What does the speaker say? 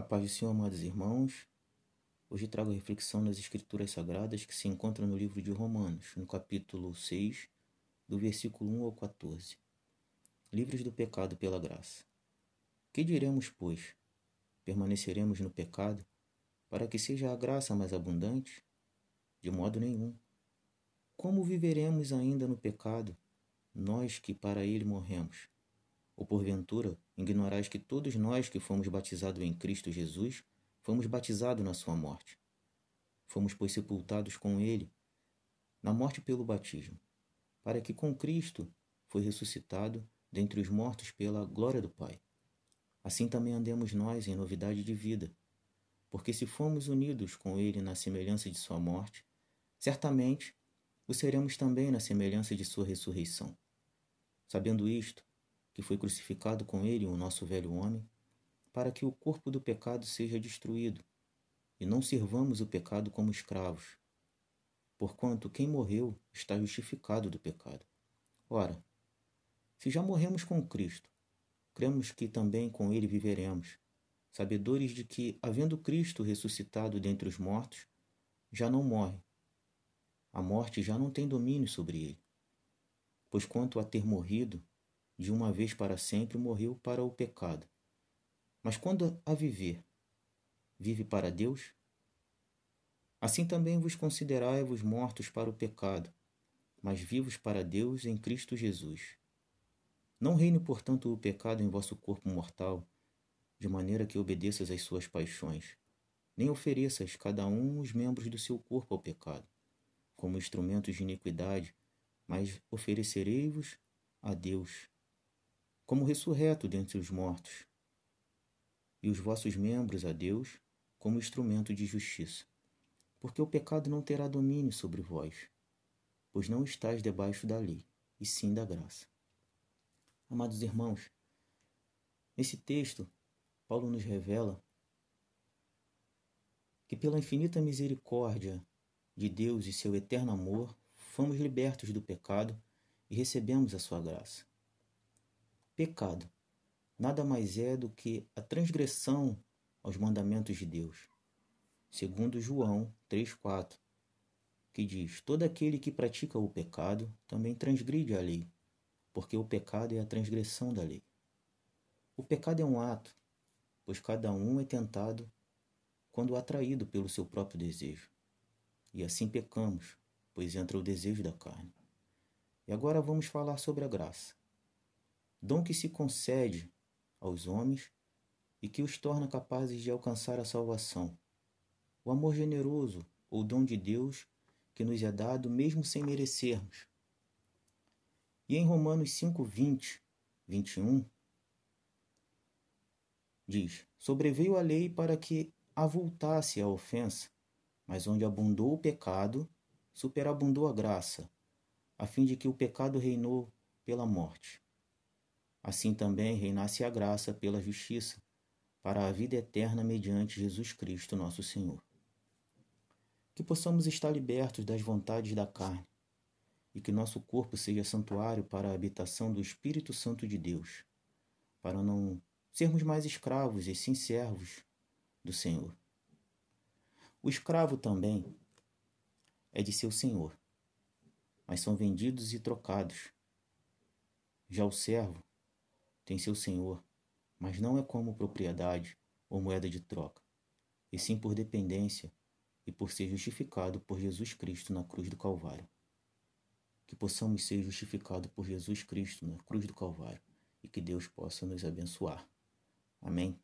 A paz do Senhor, amados irmãos. Hoje trago a reflexão nas Escrituras Sagradas que se encontra no livro de Romanos, no capítulo 6, do versículo 1 ao 14. Livres do pecado pela graça. Que diremos, pois? Permaneceremos no pecado para que seja a graça mais abundante? De modo nenhum. Como viveremos ainda no pecado, nós que para ele morremos? Ou porventura ignorais que todos nós que fomos batizados em Cristo Jesus fomos batizados na sua morte? Fomos, pois, sepultados com ele na morte pelo batismo, para que com Cristo foi ressuscitado dentre os mortos pela glória do Pai. Assim também andemos nós em novidade de vida, porque se formos unidos com ele na semelhança de sua morte, certamente o seremos também na semelhança de sua ressurreição. Sabendo isto, que foi crucificado com ele o nosso velho homem, para que o corpo do pecado seja destruído, e não sirvamos o pecado como escravos. Porquanto quem morreu está justificado do pecado. Ora, se já morremos com Cristo, cremos que também com ele viveremos, sabedores de que, havendo Cristo ressuscitado dentre os mortos, já não morre. A morte já não tem domínio sobre ele. Pois quanto a ter morrido, de uma vez para sempre morreu para o pecado. Mas quando a viver, vive para Deus? Assim também vos considerai-vos mortos para o pecado, mas vivos para Deus em Cristo Jesus. Não reine, portanto, o pecado em vosso corpo mortal, de maneira que obedeças às suas paixões, nem ofereças cada um os membros do seu corpo ao pecado, como instrumentos de iniquidade, mas oferecerei-vos a Deus como ressurreto dentre os mortos, e os vossos membros a Deus como instrumento de justiça. Porque o pecado não terá domínio sobre vós, pois não estáis debaixo da lei, e sim da graça. Amados irmãos, nesse texto, Paulo nos revela que pela infinita misericórdia de Deus e seu eterno amor, fomos libertos do pecado e recebemos a sua graça. Pecado nada mais é do que a transgressão aos mandamentos de Deus. Segundo João 3:4, que diz: Todo aquele que pratica o pecado também transgride a lei, porque o pecado é a transgressão da lei. O pecado é um ato, pois cada um é tentado quando atraído pelo seu próprio desejo. E assim pecamos, pois entra o desejo da carne. E agora vamos falar sobre a graça dom que se concede aos homens e que os torna capazes de alcançar a salvação. O amor generoso, ou dom de Deus, que nos é dado mesmo sem merecermos. E em Romanos 5, 20, 21, diz: Sobreveio a lei para que avultasse a ofensa, mas onde abundou o pecado, superabundou a graça, a fim de que o pecado reinou pela morte assim também reinasse a graça pela justiça, para a vida eterna mediante Jesus Cristo, nosso Senhor. Que possamos estar libertos das vontades da carne e que nosso corpo seja santuário para a habitação do Espírito Santo de Deus, para não sermos mais escravos e sim servos do Senhor. O escravo também é de seu senhor, mas são vendidos e trocados. Já o servo tem seu senhor, mas não é como propriedade ou moeda de troca, e sim por dependência e por ser justificado por Jesus Cristo na cruz do Calvário. Que possamos ser justificados por Jesus Cristo na cruz do Calvário e que Deus possa nos abençoar. Amém.